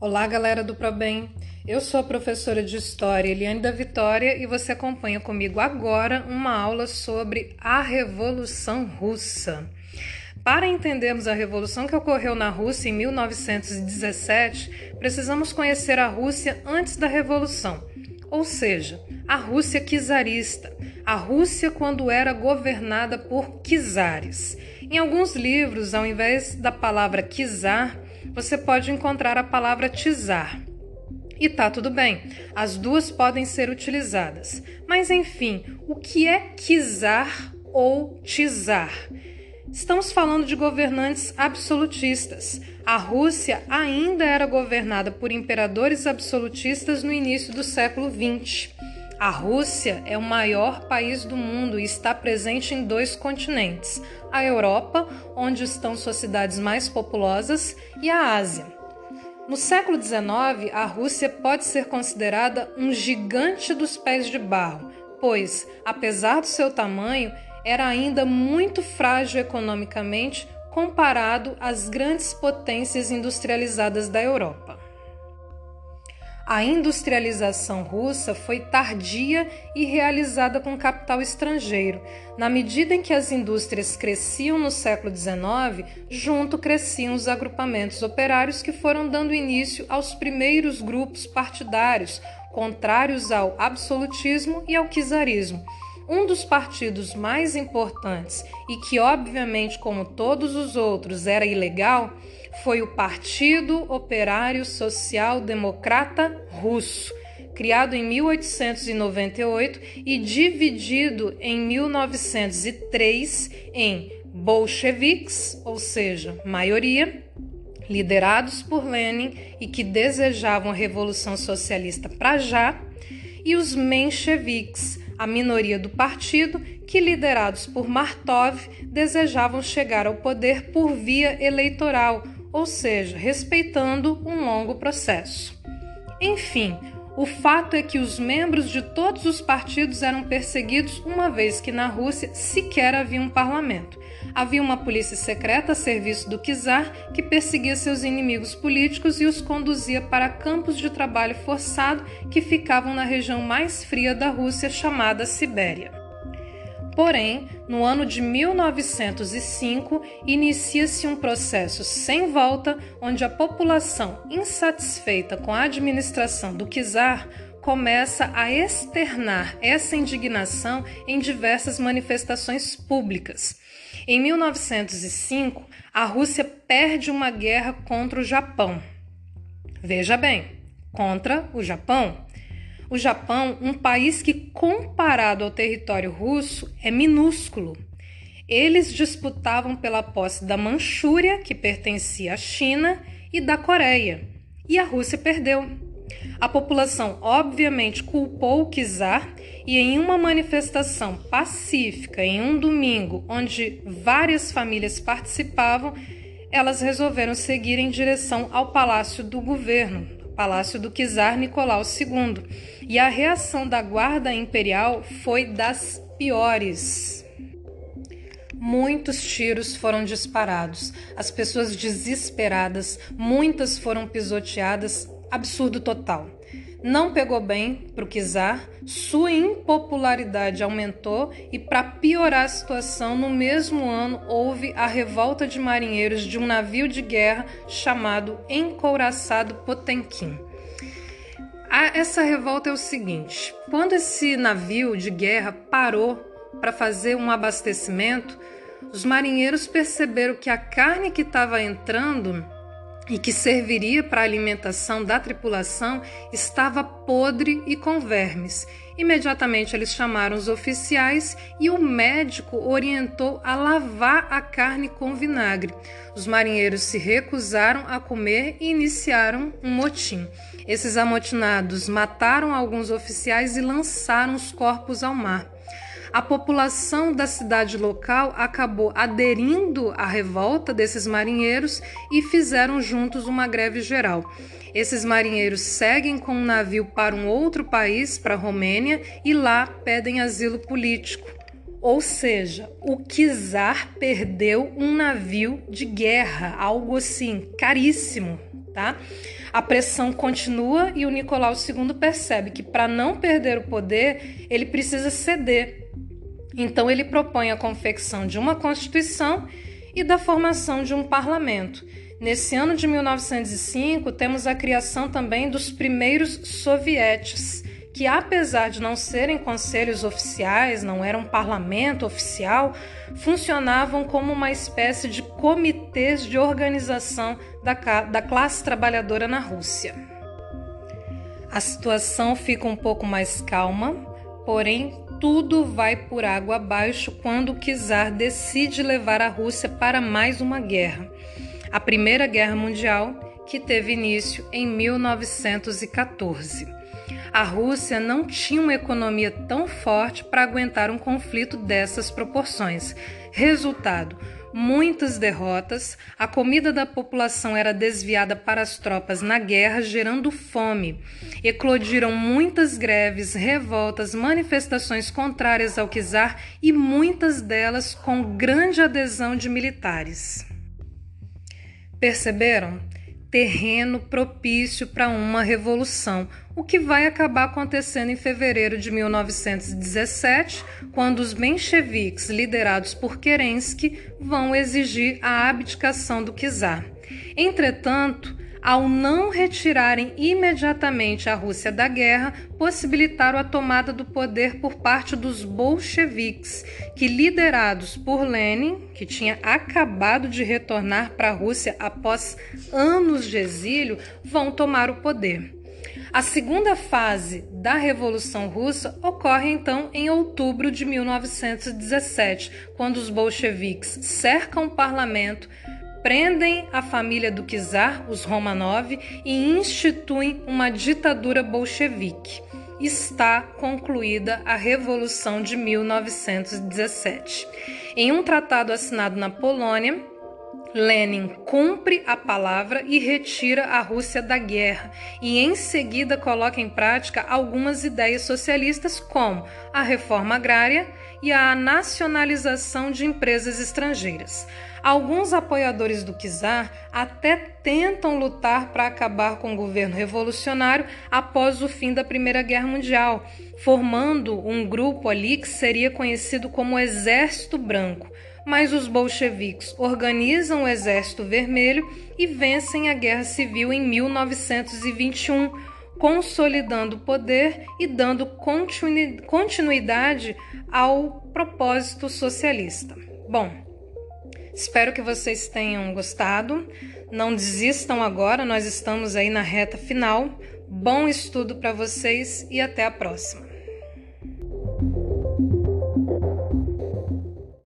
Olá, galera do ProBem. Eu sou a professora de História Eliane da Vitória e você acompanha comigo agora uma aula sobre a Revolução Russa. Para entendermos a revolução que ocorreu na Rússia em 1917, precisamos conhecer a Rússia antes da Revolução, ou seja, a Rússia czarista, a Rússia quando era governada por czares. Em alguns livros, ao invés da palavra czar, você pode encontrar a palavra czar. E tá tudo bem, as duas podem ser utilizadas. Mas enfim, o que é czar ou czar? Estamos falando de governantes absolutistas. A Rússia ainda era governada por imperadores absolutistas no início do século XX. A Rússia é o maior país do mundo e está presente em dois continentes: a Europa, onde estão suas cidades mais populosas, e a Ásia. No século XIX, a Rússia pode ser considerada um gigante dos pés de barro, pois, apesar do seu tamanho, era ainda muito frágil economicamente comparado às grandes potências industrializadas da Europa. A industrialização russa foi tardia e realizada com capital estrangeiro. Na medida em que as indústrias cresciam no século XIX, junto cresciam os agrupamentos operários que foram dando início aos primeiros grupos partidários, contrários ao absolutismo e ao czarismo. Um dos partidos mais importantes e que, obviamente, como todos os outros, era ilegal, foi o Partido Operário Social Democrata Russo, criado em 1898 e dividido em 1903 em bolcheviques, ou seja, maioria, liderados por Lenin e que desejavam a revolução socialista para já, e os mencheviques, a minoria do partido, que, liderados por Martov, desejavam chegar ao poder por via eleitoral, ou seja, respeitando um longo processo. Enfim, o fato é que os membros de todos os partidos eram perseguidos, uma vez que na Rússia sequer havia um parlamento. Havia uma polícia secreta a serviço do czar que perseguia seus inimigos políticos e os conduzia para campos de trabalho forçado que ficavam na região mais fria da Rússia, chamada Sibéria. Porém, no ano de 1905, inicia-se um processo sem volta onde a população, insatisfeita com a administração do czar, começa a externar essa indignação em diversas manifestações públicas. Em 1905, a Rússia perde uma guerra contra o Japão. Veja bem, contra o Japão. O Japão, um país que, comparado ao território russo, é minúsculo. Eles disputavam pela posse da Manchúria, que pertencia à China, e da Coreia. E a Rússia perdeu. A população obviamente culpou o czar e em uma manifestação pacífica em um domingo, onde várias famílias participavam, elas resolveram seguir em direção ao palácio do governo, palácio do czar Nicolau II. E a reação da guarda imperial foi das piores. Muitos tiros foram disparados, as pessoas desesperadas, muitas foram pisoteadas, absurdo total. Não pegou bem para o czar, sua impopularidade aumentou e, para piorar a situação, no mesmo ano houve a revolta de marinheiros de um navio de guerra chamado Encouraçado Potemkin. Essa revolta é o seguinte: quando esse navio de guerra parou para fazer um abastecimento, os marinheiros perceberam que a carne que estava entrando e que serviria para a alimentação da tripulação estava podre e com vermes. Imediatamente eles chamaram os oficiais e o médico orientou a lavar a carne com vinagre. Os marinheiros se recusaram a comer e iniciaram um motim. Esses amotinados mataram alguns oficiais e lançaram os corpos ao mar a população da cidade local acabou aderindo à revolta desses marinheiros e fizeram juntos uma greve geral. Esses marinheiros seguem com um navio para um outro país, para a Romênia, e lá pedem asilo político. Ou seja, o czar perdeu um navio de guerra, algo assim caríssimo, Tá? A pressão continua e o Nicolau II percebe que para não perder o poder, ele precisa ceder. Então ele propõe a confecção de uma constituição e da formação de um parlamento. Nesse ano de 1905, temos a criação também dos primeiros sovietes, que apesar de não serem conselhos oficiais, não eram parlamento oficial, funcionavam como uma espécie de comitês de organização da, da classe trabalhadora na Rússia. A situação fica um pouco mais calma, porém tudo vai por água abaixo quando o czar decide levar a Rússia para mais uma guerra, a Primeira Guerra Mundial, que teve início em 1914 a Rússia não tinha uma economia tão forte para aguentar um conflito dessas proporções. Resultado: muitas derrotas, a comida da população era desviada para as tropas na guerra, gerando fome. Eclodiram muitas greves, revoltas, manifestações contrárias ao czar e muitas delas com grande adesão de militares. Perceberam? Terreno propício para uma revolução, o que vai acabar acontecendo em fevereiro de 1917, quando os mencheviques, liderados por Kerensky, vão exigir a abdicação do czar. Entretanto, ao não retirarem imediatamente a Rússia da guerra, possibilitaram a tomada do poder por parte dos bolcheviques, que, liderados por Lenin, que tinha acabado de retornar para a Rússia após anos de exílio, vão tomar o poder. A segunda fase da Revolução Russa ocorre então em outubro de 1917, quando os bolcheviques cercam o parlamento, prendem a família do czar, os Romanov, e instituem uma ditadura bolchevique. Está concluída a Revolução de 1917. Em um tratado assinado na Polônia, Lenin cumpre a palavra e retira a Rússia da guerra, e em seguida coloca em prática algumas ideias socialistas, como a reforma agrária e a nacionalização de empresas estrangeiras. Alguns apoiadores do czar até tentam lutar para acabar com o governo revolucionário após o fim da Primeira Guerra Mundial, formando um grupo ali que seria conhecido como Exército Branco. Mas os bolcheviques organizam o Exército Vermelho e vencem a Guerra Civil em 1921 consolidando o poder e dando continuidade ao propósito socialista. Bom, Espero que vocês tenham gostado. Não desistam agora, nós estamos aí na reta final. Bom estudo para vocês e até a próxima.